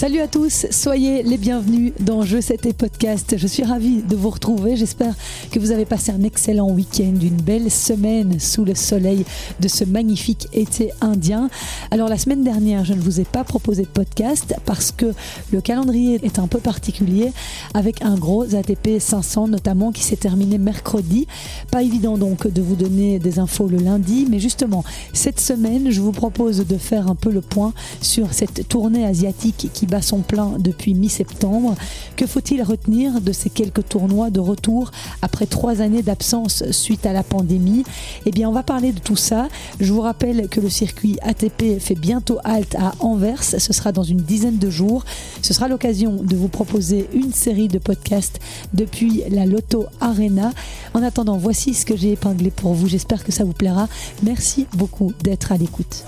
Salut à tous, soyez les bienvenus dans Je C'était Podcast. Je suis ravie de vous retrouver. J'espère que vous avez passé un excellent week-end, une belle semaine sous le soleil de ce magnifique été indien. Alors la semaine dernière, je ne vous ai pas proposé de podcast parce que le calendrier est un peu particulier avec un gros ATP 500 notamment qui s'est terminé mercredi. Pas évident donc de vous donner des infos le lundi, mais justement cette semaine, je vous propose de faire un peu le point sur cette tournée asiatique qui bat son plein depuis mi-septembre. Que faut-il retenir de ces quelques tournois de retour après trois années d'absence suite à la pandémie? Eh bien, on va parler de tout ça. Je vous rappelle que le circuit ATP fait bientôt halte à Anvers. Ce sera dans une dizaine de jours. Ce sera l'occasion de vous proposer une série de podcasts depuis la Lotto Arena. En attendant, voici ce que j'ai épinglé pour vous. J'espère que ça vous plaira. Merci beaucoup d'être à l'écoute.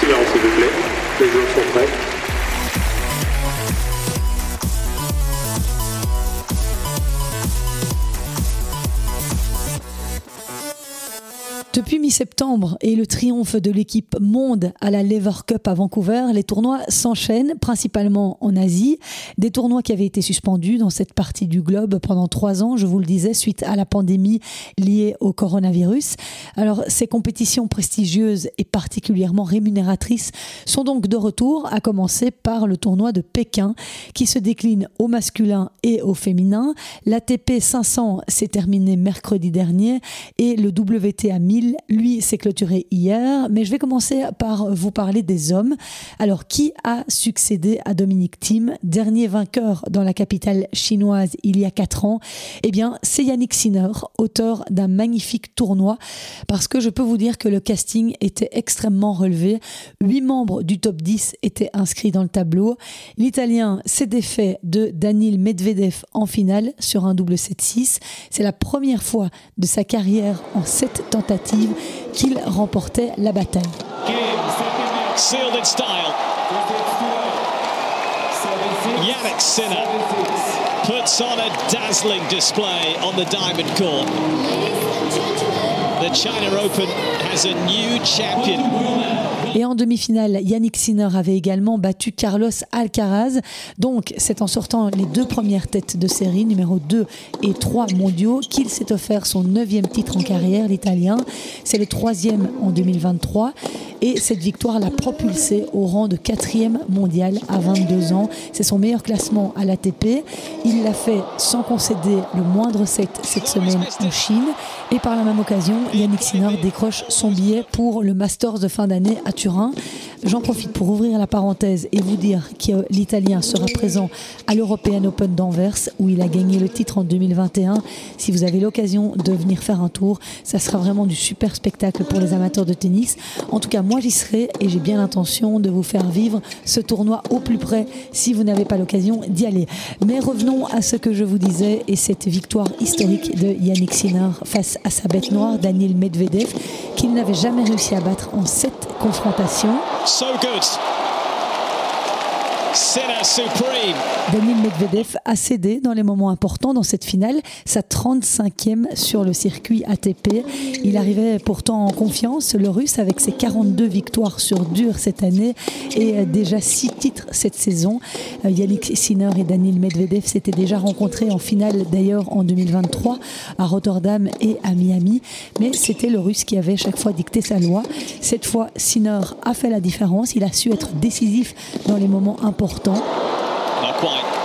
Silence, s'il vous plaît. Les joueurs sont Depuis mi-septembre et le triomphe de l'équipe monde à la Lever Cup à Vancouver, les tournois s'enchaînent principalement en Asie. Des tournois qui avaient été suspendus dans cette partie du globe pendant trois ans, je vous le disais, suite à la pandémie liée au coronavirus. Alors, ces compétitions prestigieuses et particulièrement rémunératrices sont donc de retour, à commencer par le tournoi de Pékin qui se décline au masculin et au féminin. L'ATP 500 s'est terminé mercredi dernier et le WTA 1000 lui, s'est clôturé hier, mais je vais commencer par vous parler des hommes. Alors, qui a succédé à Dominique Thiem, dernier vainqueur dans la capitale chinoise il y a quatre ans? Eh bien, c'est Yannick Sinner, auteur d'un magnifique tournoi, parce que je peux vous dire que le casting était extrêmement relevé. Huit membres du top 10 étaient inscrits dans le tableau. L'Italien s'est défait de Daniil Medvedev en finale sur un double 7-6. C'est la première fois de sa carrière en sept tentatives qu'il remportait la bataille. Yannick Sinner puts on a dazzling display on the diamond court. Et en demi-finale, Yannick Sinner avait également battu Carlos Alcaraz. Donc, c'est en sortant les deux premières têtes de série, numéro 2 et 3 mondiaux, qu'il s'est offert son neuvième titre en carrière, l'Italien. C'est le troisième en 2023. Et cette victoire l'a propulsé au rang de quatrième mondial à 22 ans. C'est son meilleur classement à l'ATP. Il l'a fait sans concéder le moindre set cette semaine en Chine. Et par la même occasion, Yannick Sinner décroche son billet pour le Masters de fin d'année à Turin. J'en profite pour ouvrir la parenthèse et vous dire que l'Italien sera présent à l'European Open d'Anvers où il a gagné le titre en 2021. Si vous avez l'occasion de venir faire un tour, ça sera vraiment du super spectacle pour les amateurs de tennis. En tout cas, moi j'y serai et j'ai bien l'intention de vous faire vivre ce tournoi au plus près si vous n'avez pas l'occasion d'y aller. Mais revenons à ce que je vous disais et cette victoire historique de Yannick Sinner face à sa bête noire, Medvedev, qu'il n'avait jamais réussi à battre en sept confrontations. Daniel Medvedev a cédé dans les moments importants dans cette finale, sa 35e sur le circuit ATP. Il arrivait pourtant en confiance, le russe, avec ses 42 victoires sur dur cette année et déjà 6 titres cette saison. Euh, Yannick Sinner et Daniel Medvedev s'étaient déjà rencontrés en finale d'ailleurs en 2023 à Rotterdam et à Miami, mais c'était le russe qui avait chaque fois dicté sa loi. Cette fois, Sinner a fait la différence, il a su être décisif dans les moments importants. Quite.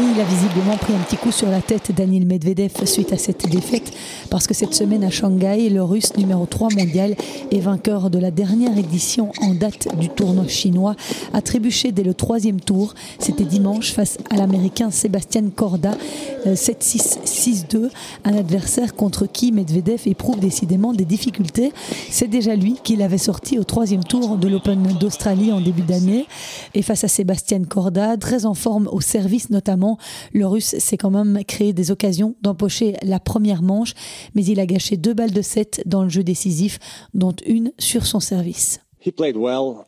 Il a visiblement pris un petit coup sur la tête Daniel Medvedev suite à cette défaite, parce que cette semaine à Shanghai, le russe numéro 3 mondial et vainqueur de la dernière édition en date du tournoi chinois a trébuché dès le troisième tour. C'était dimanche face à l'américain Sébastien Corda, euh, 7-6, 6-2, un adversaire contre qui Medvedev éprouve décidément des difficultés. C'est déjà lui qui l'avait sorti au troisième tour de l'Open d'Australie en début d'année. Et face à Sébastien Corda, très en forme au service notamment, le russe s'est quand même créé des occasions d'empocher la première manche, mais il a gâché deux balles de 7 dans le jeu décisif, dont une sur son service.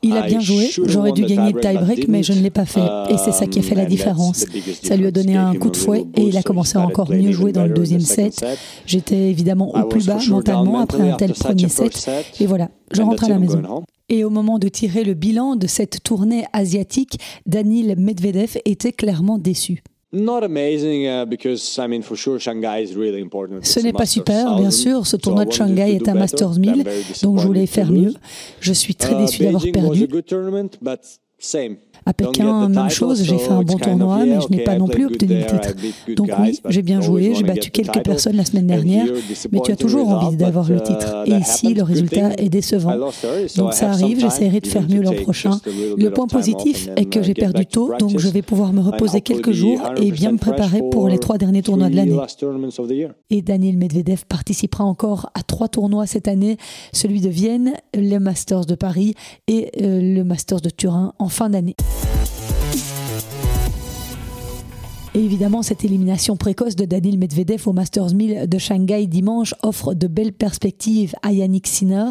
Il a bien joué, j'aurais dû gagner le tie-break, mais je ne l'ai pas fait. Et c'est ça qui a fait la différence. Ça lui a donné un coup de fouet et il a commencé à encore mieux jouer dans le deuxième set. J'étais évidemment au plus bas mentalement après un tel premier set. Et voilà, je rentre à la maison. Et au moment de tirer le bilan de cette tournée asiatique, Daniil Medvedev était clairement déçu. Ce n'est pas super, bien sûr. Ce tournoi de Shanghai est un Masters 1000, donc je voulais faire mieux. Je suis très uh, déçu d'avoir perdu. À Pékin, même chose, j'ai fait un bon tournoi, mais je n'ai pas non plus obtenu le titre. Donc oui, j'ai bien joué, j'ai battu quelques personnes la semaine dernière, mais tu as toujours envie d'avoir le titre. Uh, Et ici, le résultat est décevant. Donc ça arrive, j'essaierai de faire mieux l'an prochain. Le point positif est que j'ai perdu tôt, donc je vais pouvoir me reposer quelques jours et bien me préparer pour les trois derniers tournois de l'année. Et Daniel Medvedev participera encore à trois tournois cette année, celui de Vienne, le Masters de Paris et le Masters de Turin en fin d'année. Et évidemment, cette élimination précoce de Daniel Medvedev au Masters 1000 de Shanghai dimanche offre de belles perspectives à Yannick Sinner.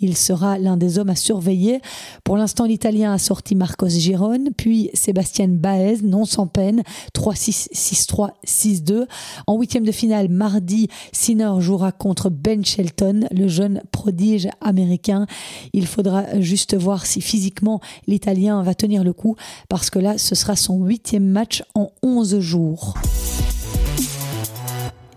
Il sera l'un des hommes à surveiller. Pour l'instant, l'Italien a sorti Marcos Giron, puis Sébastien Baez, non sans peine, 3-6, 6-3, 6-2. En huitième de finale, mardi, Sinner jouera contre Ben Shelton, le jeune prodige américain. Il faudra juste voir si physiquement l'Italien va tenir le coup, parce que là, ce sera son huitième match en 11 jours jour.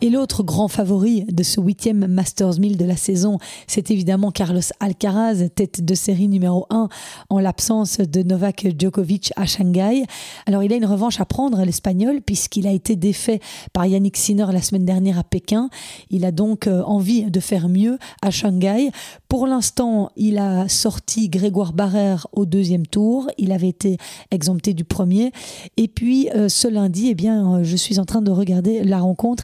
Et l'autre grand favori de ce huitième Masters 1000 de la saison, c'est évidemment Carlos Alcaraz, tête de série numéro 1 en l'absence de Novak Djokovic à Shanghai. Alors il a une revanche à prendre, l'Espagnol, puisqu'il a été défait par Yannick Sinner la semaine dernière à Pékin. Il a donc euh, envie de faire mieux à Shanghai. Pour l'instant, il a sorti Grégoire Barrère au deuxième tour. Il avait été exempté du premier. Et puis euh, ce lundi, eh bien, euh, je suis en train de regarder la rencontre.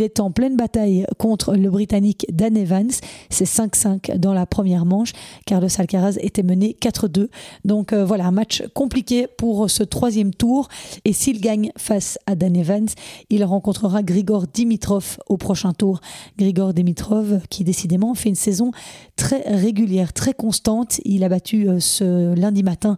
Il est en pleine bataille contre le Britannique Dan Evans. C'est 5-5 dans la première manche. Carlos Alcaraz était mené 4-2. Donc euh, voilà, un match compliqué pour ce troisième tour. Et s'il gagne face à Dan Evans, il rencontrera Grigor Dimitrov au prochain tour. Grigor Dimitrov qui décidément fait une saison très régulière, très constante. Il a battu euh, ce lundi matin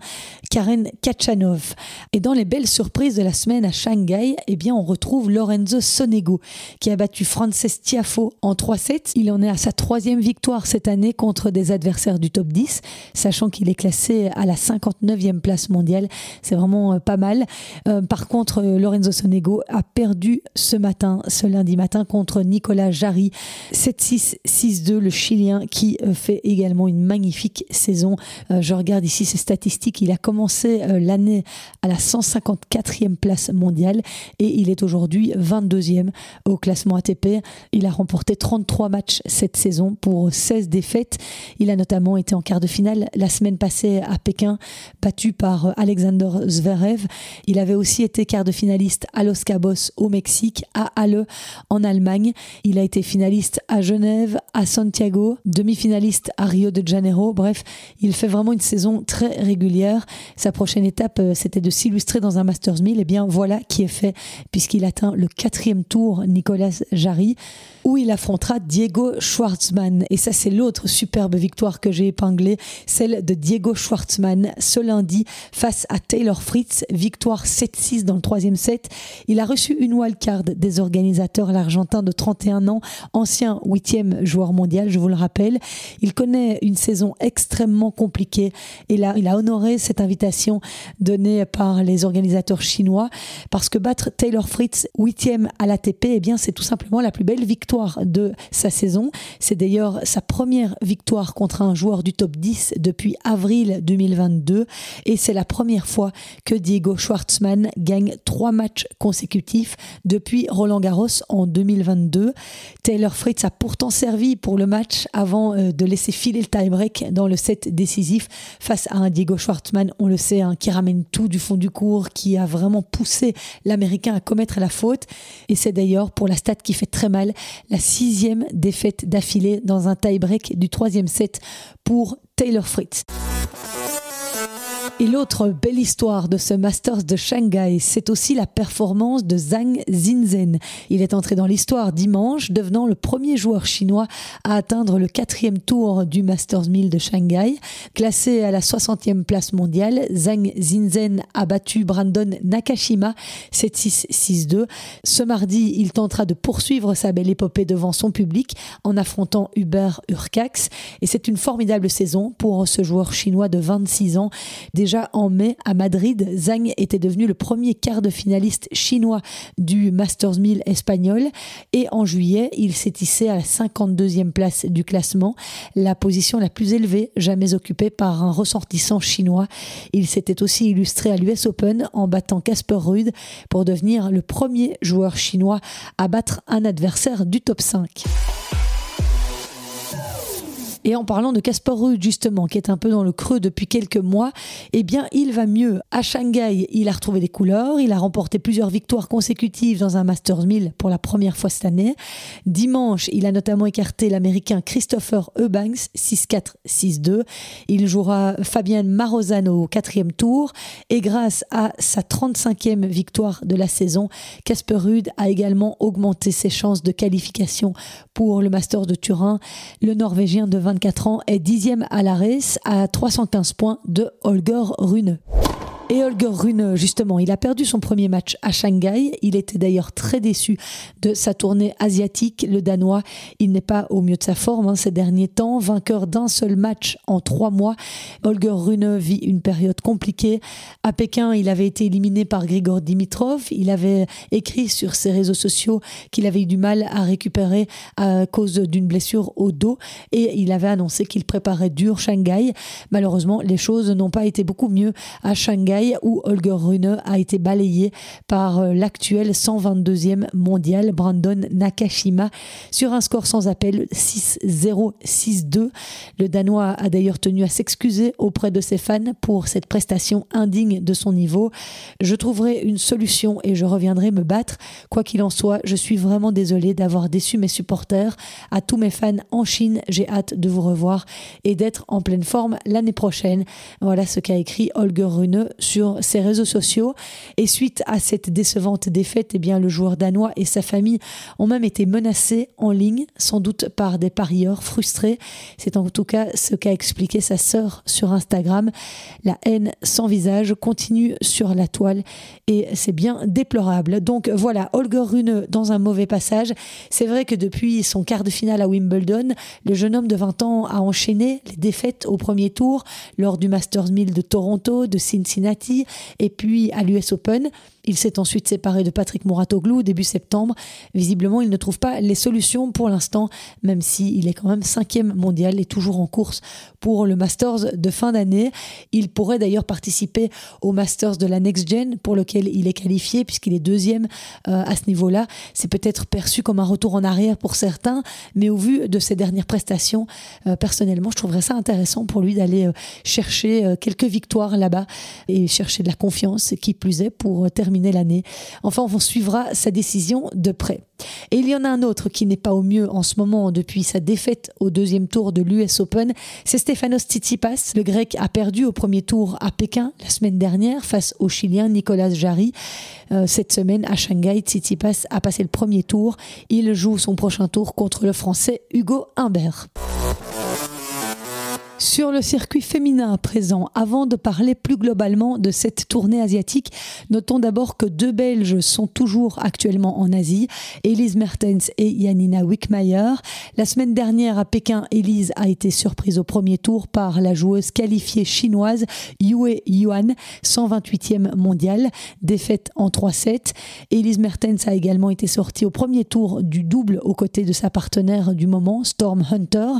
Karen Kachanov. Et dans les belles surprises de la semaine à Shanghai, eh bien on retrouve Lorenzo Sonego qui a battu Frances Tiafo en 3-7. Il en est à sa troisième victoire cette année contre des adversaires du top 10, sachant qu'il est classé à la 59e place mondiale. C'est vraiment euh, pas mal. Euh, par contre, euh, Lorenzo Sonego a perdu ce matin, ce lundi matin, contre Nicolas Jarry. 7-6, 6-2, le Chilien qui fait également une magnifique saison. je regarde ici ses statistiques. Il a commencé l'année à la 154e place mondiale et il est aujourd'hui 22e au classement classement ATP. Il a remporté 33 matchs cette saison pour 16 défaites. Il a notamment été en quart de finale la semaine passée à Pékin, battu par Alexander Zverev. Il avait aussi été quart de finaliste à Los Cabos au Mexique, à Halle en Allemagne. Il a été finaliste à Genève, à Santiago, demi-finaliste à Rio de Janeiro. Bref, il fait vraiment une saison très régulière. Sa prochaine étape, euh, c'était de s'illustrer dans un Masters 1000. Et eh bien voilà qui est fait puisqu'il atteint le quatrième tour. Nicolas Jarry, où il affrontera Diego Schwartzmann. Et ça, c'est l'autre superbe victoire que j'ai épinglée, celle de Diego Schwartzmann ce lundi face à Taylor Fritz. Victoire 7-6 dans le troisième set. Il a reçu une wildcard des organisateurs, l'Argentin de 31 ans, ancien huitième joueur mondial, je vous le rappelle. Il connaît une saison extrêmement compliquée et là, il a honoré cette invitation donnée par les organisateurs chinois parce que battre Taylor Fritz, huitième à l'ATP, eh bien, c'est tout simplement la plus belle victoire de sa saison. C'est d'ailleurs sa première victoire contre un joueur du top 10 depuis avril 2022 et c'est la première fois que Diego Schwartzmann gagne trois matchs consécutifs depuis Roland Garros en 2022. Taylor Fritz a pourtant servi pour le match avant euh, de laisser filer le tie-break dans le set décisif face à un Diego Schwartzmann, on le sait, hein, qui ramène tout du fond du cours, qui a vraiment poussé l'Américain à commettre la faute. Et c'est d'ailleurs pour la stade qui fait très mal. La sixième défaite d'affilée dans un tie-break du troisième set pour Taylor Fritz. Et l'autre belle histoire de ce Masters de Shanghai, c'est aussi la performance de Zhang Zinzhen. Il est entré dans l'histoire dimanche, devenant le premier joueur chinois à atteindre le quatrième tour du Masters 1000 de Shanghai. Classé à la 60e place mondiale, Zhang Zinzhen a battu Brandon Nakashima 7-6-6-2. Ce mardi, il tentera de poursuivre sa belle épopée devant son public en affrontant Hubert Urcax. Et c'est une formidable saison pour ce joueur chinois de 26 ans. En mai à Madrid, Zhang était devenu le premier quart de finaliste chinois du Masters 1000 espagnol et en juillet, il s'est hissé à la 52e place du classement, la position la plus élevée jamais occupée par un ressortissant chinois. Il s'était aussi illustré à l'US Open en battant Casper Ruud pour devenir le premier joueur chinois à battre un adversaire du top 5. Et en parlant de Casper Ruud, justement, qui est un peu dans le creux depuis quelques mois, eh bien, il va mieux. À Shanghai, il a retrouvé des couleurs. Il a remporté plusieurs victoires consécutives dans un Masters 1000 pour la première fois cette année. Dimanche, il a notamment écarté l'Américain Christopher Eubanks, 6-4, 6-2. Il jouera Fabien Marozano au quatrième tour. Et grâce à sa 35e victoire de la saison, Casper Ruud a également augmenté ses chances de qualification pour le Masters de Turin. Le Norvégien de 24 ans est dixième à la race à 315 points de Holger Rune. Et Holger Rune, justement, il a perdu son premier match à Shanghai. Il était d'ailleurs très déçu de sa tournée asiatique. Le Danois, il n'est pas au mieux de sa forme hein, ces derniers temps. Vainqueur d'un seul match en trois mois, Holger Rune vit une période compliquée. À Pékin, il avait été éliminé par Grigor Dimitrov. Il avait écrit sur ses réseaux sociaux qu'il avait eu du mal à récupérer à cause d'une blessure au dos et il avait annoncé qu'il préparait dur Shanghai. Malheureusement, les choses n'ont pas été beaucoup mieux à Shanghai où Holger Rune a été balayé par euh, l'actuel 122e mondial Brandon Nakashima sur un score sans appel 6-0, 6-2. Le Danois a d'ailleurs tenu à s'excuser auprès de ses fans pour cette prestation indigne de son niveau. Je trouverai une solution et je reviendrai me battre. Quoi qu'il en soit, je suis vraiment désolé d'avoir déçu mes supporters. À tous mes fans en Chine, j'ai hâte de vous revoir et d'être en pleine forme l'année prochaine. Voilà ce qu'a écrit Holger Rune sur ses réseaux sociaux. Et suite à cette décevante défaite, eh bien, le joueur danois et sa famille ont même été menacés en ligne, sans doute par des parieurs frustrés. C'est en tout cas ce qu'a expliqué sa sœur sur Instagram. La haine sans visage continue sur la toile et c'est bien déplorable. Donc voilà, Holger Rune dans un mauvais passage. C'est vrai que depuis son quart de finale à Wimbledon, le jeune homme de 20 ans a enchaîné les défaites au premier tour lors du Masters 1000 de Toronto, de Cincinnati et puis à l'US Open. Il s'est ensuite séparé de Patrick Mouratoglou début septembre. Visiblement, il ne trouve pas les solutions pour l'instant, même s'il est quand même cinquième mondial et toujours en course pour le Masters de fin d'année. Il pourrait d'ailleurs participer au Masters de la Next Gen pour lequel il est qualifié puisqu'il est deuxième euh, à ce niveau-là. C'est peut-être perçu comme un retour en arrière pour certains, mais au vu de ses dernières prestations, euh, personnellement, je trouverais ça intéressant pour lui d'aller euh, chercher quelques victoires là-bas et chercher de la confiance, qui plus est, pour terminer l'année. Enfin, on suivra sa décision de près. Et il y en a un autre qui n'est pas au mieux en ce moment depuis sa défaite au deuxième tour de l'US Open, c'est Stefanos Tsitsipas. Le grec a perdu au premier tour à Pékin la semaine dernière face au Chilien Nicolas Jarry. Euh, cette semaine à Shanghai, Tsitsipas a passé le premier tour. Il joue son prochain tour contre le français Hugo Humbert. Sur le circuit féminin à présent, avant de parler plus globalement de cette tournée asiatique, notons d'abord que deux Belges sont toujours actuellement en Asie, Elise Mertens et Janina Wickmayer. La semaine dernière à Pékin, Elise a été surprise au premier tour par la joueuse qualifiée chinoise Yue Yuan, 128e mondiale, défaite en 3-7. Elise Mertens a également été sortie au premier tour du double aux côtés de sa partenaire du moment, Storm Hunter.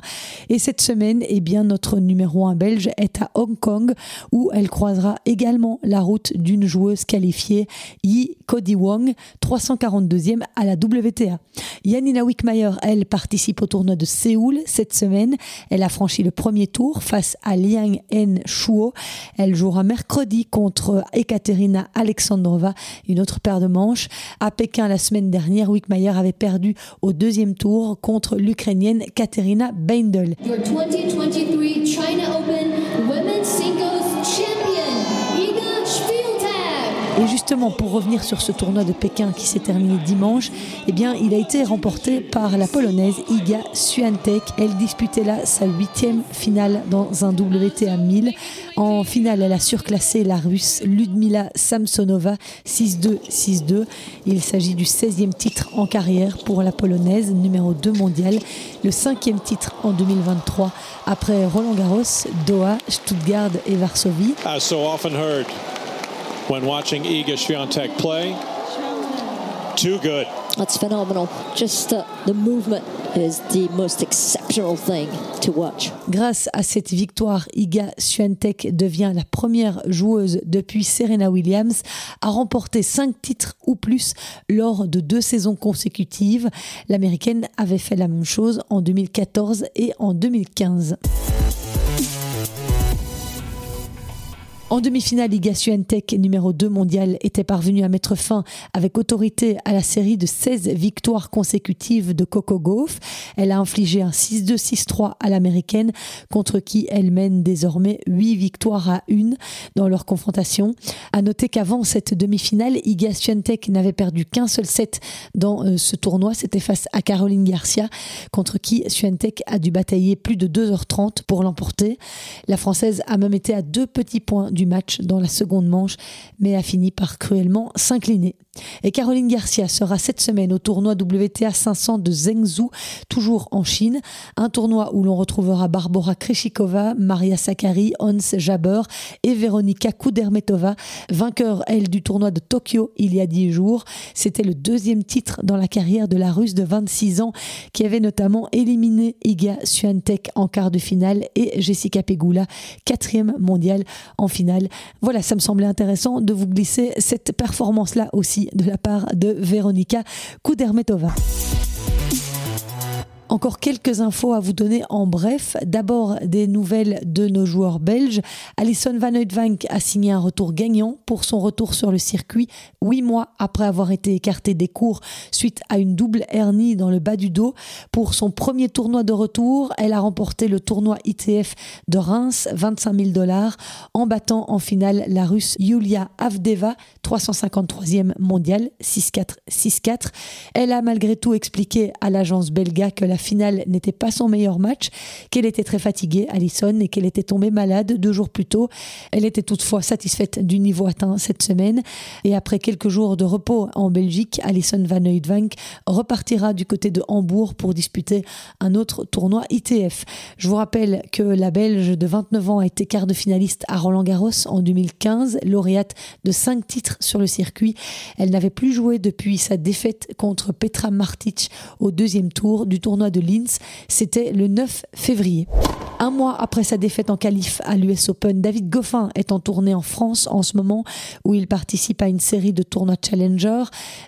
Et cette semaine, eh bien, notre numéro 1 belge est à Hong Kong où elle croisera également la route d'une joueuse qualifiée, Yi Cody Wong, 342e à la WTA. Yanina Wickmayer, elle, participe au tournoi de Séoul cette semaine. Elle a franchi le premier tour face à Liang En Shuo. Elle jouera mercredi contre Ekaterina Alexandrova, une autre paire de manches. À Pékin la semaine dernière, Wickmayer avait perdu au deuxième tour contre l'Ukrainienne Katerina Beindel. Your 2023 China Open Et justement, pour revenir sur ce tournoi de Pékin qui s'est terminé dimanche, eh bien, il a été remporté par la Polonaise Iga Swiatek. Elle disputait là sa huitième finale dans un WTA 1000. En finale, elle a surclassé la Russe Ludmila Samsonova 6-2, 6-2. Il s'agit du 16e titre en carrière pour la Polonaise, numéro 2 mondial, le cinquième titre en 2023 après Roland Garros, Doha, Stuttgart et Varsovie. When watching Iga Swiatek play. Too good. That's phenomenal. Just uh, the movement is the most exceptional thing to watch. Grâce à cette victoire, Iga Swiatek devient la première joueuse depuis Serena Williams à remporter cinq titres ou plus lors de deux saisons consécutives. L'américaine avait fait la même chose en 2014 et en 2015. En demi-finale, Liga Suentech, numéro 2 mondial, était parvenue à mettre fin avec autorité à la série de 16 victoires consécutives de Coco Gauff. Elle a infligé un 6-2, 6-3 à l'américaine, contre qui elle mène désormais 8 victoires à 1 dans leur confrontation. À noter qu'avant cette demi-finale, Iga Swiatek n'avait perdu qu'un seul set dans euh, ce tournoi. C'était face à Caroline Garcia, contre qui Swiatek a dû batailler plus de 2h30 pour l'emporter. La Française a même été à deux petits points du match dans la seconde manche, mais a fini par cruellement s'incliner. Et Caroline Garcia sera cette semaine au tournoi WTA 500 de Zhengzhou, toujours en Chine. Un tournoi où l'on retrouvera Barbara Kreshikova, Maria Sakkari, Hans Jaber et Veronika Kudermetova, vainqueur, elle, du tournoi de Tokyo il y a dix jours. C'était le deuxième titre dans la carrière de la Russe de 26 ans, qui avait notamment éliminé Iga Swiatek en quart de finale et Jessica Pegula, quatrième mondiale en finale. Voilà, ça me semblait intéressant de vous glisser cette performance-là aussi de la part de Veronika Kudermetova. Encore quelques infos à vous donner en bref. D'abord, des nouvelles de nos joueurs belges. Alison Van Uytvanck a signé un retour gagnant pour son retour sur le circuit, huit mois après avoir été écartée des cours suite à une double hernie dans le bas du dos. Pour son premier tournoi de retour, elle a remporté le tournoi ITF de Reims, 25 000 dollars, en battant en finale la russe Yulia Avdeva, 353e mondiale, 6-4, 6-4. Elle a malgré tout expliqué à l'agence belga que la finale n'était pas son meilleur match, qu'elle était très fatiguée, Alison, et qu'elle était tombée malade deux jours plus tôt. Elle était toutefois satisfaite du niveau atteint cette semaine. Et après quelques jours de repos en Belgique, Alison Van Uytvanck repartira du côté de Hambourg pour disputer un autre tournoi ITF. Je vous rappelle que la Belge de 29 ans a été quart de finaliste à Roland Garros en 2015, lauréate de cinq titres sur le circuit. Elle n'avait plus joué depuis sa défaite contre Petra Martic au deuxième tour du tournoi de Linz. C'était le 9 février. Un mois après sa défaite en qualif à l'US Open, David Goffin est en tournée en France en ce moment où il participe à une série de tournois Challenger.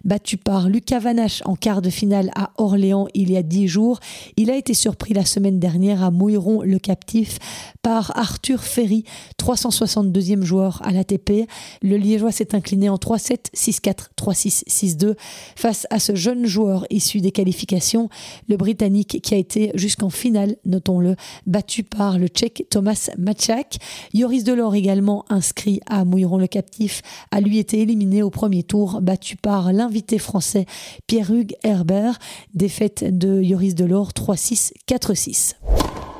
Battu par Lucas Vanache en quart de finale à Orléans il y a dix jours, il a été surpris la semaine dernière à Mouilleron le captif par Arthur Ferry, 362e joueur à l'ATP. Le Liégeois s'est incliné en 3-7, 6-4, 3-6, 6-2 face à ce jeune joueur issu des qualifications, le Britannique qui a été jusqu'en finale, notons-le, battu par le Tchèque Thomas Machak. Yoris Delors également inscrit à Mouilleron le captif a lui été éliminé au premier tour, battu par l'invité français Pierre-Hugues Herbert. Défaite de Yoris Delors 3-6, 4-6.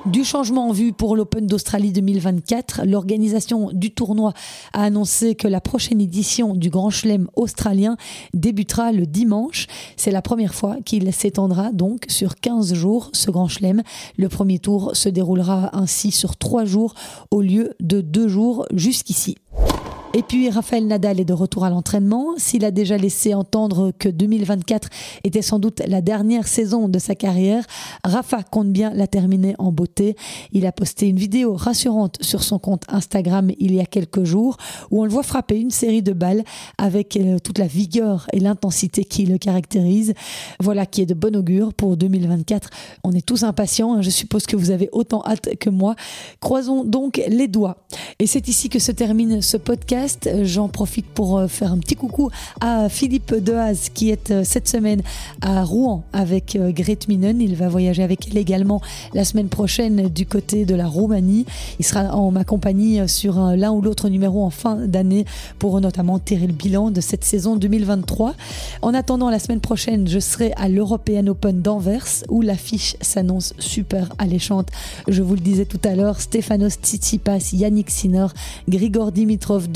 Du changement en vue pour l'Open d'Australie 2024, l'organisation du tournoi a annoncé que la prochaine édition du Grand Chelem australien débutera le dimanche. C'est la première fois qu'il s'étendra donc sur 15 jours, ce Grand Chelem. Le premier tour se déroulera ainsi sur 3 jours au lieu de 2 jours jusqu'ici. Et puis Raphaël Nadal est de retour à l'entraînement. S'il a déjà laissé entendre que 2024 était sans doute la dernière saison de sa carrière, Rafa compte bien la terminer en beauté. Il a posté une vidéo rassurante sur son compte Instagram il y a quelques jours où on le voit frapper une série de balles avec euh, toute la vigueur et l'intensité qui le caractérise. Voilà qui est de bon augure pour 2024. On est tous impatients. Hein. Je suppose que vous avez autant hâte que moi. Croisons donc les doigts. Et c'est ici que se termine ce podcast J'en profite pour euh, faire un petit coucou à Philippe Dehaze qui est euh, cette semaine à Rouen avec euh, Grete Minen. Il va voyager avec elle également la semaine prochaine du côté de la Roumanie. Il sera en ma compagnie sur l'un ou l'autre numéro en fin d'année pour notamment tirer le bilan de cette saison 2023. En attendant la semaine prochaine, je serai à l'European Open d'Anvers où l'affiche s'annonce super alléchante. Je vous le disais tout à l'heure, Stefanos Tsitsipas, Yannick Sinner, Grigor Dimitrov,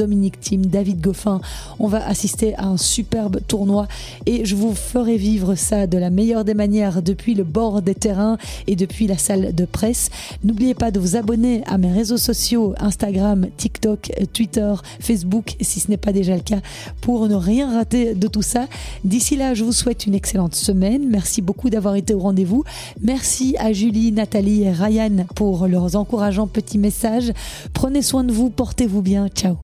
David Goffin. On va assister à un superbe tournoi et je vous ferai vivre ça de la meilleure des manières depuis le bord des terrains et depuis la salle de presse. N'oubliez pas de vous abonner à mes réseaux sociaux Instagram, TikTok, Twitter, Facebook si ce n'est pas déjà le cas pour ne rien rater de tout ça. D'ici là, je vous souhaite une excellente semaine. Merci beaucoup d'avoir été au rendez-vous. Merci à Julie, Nathalie et Ryan pour leurs encourageants petits messages. Prenez soin de vous, portez-vous bien. Ciao.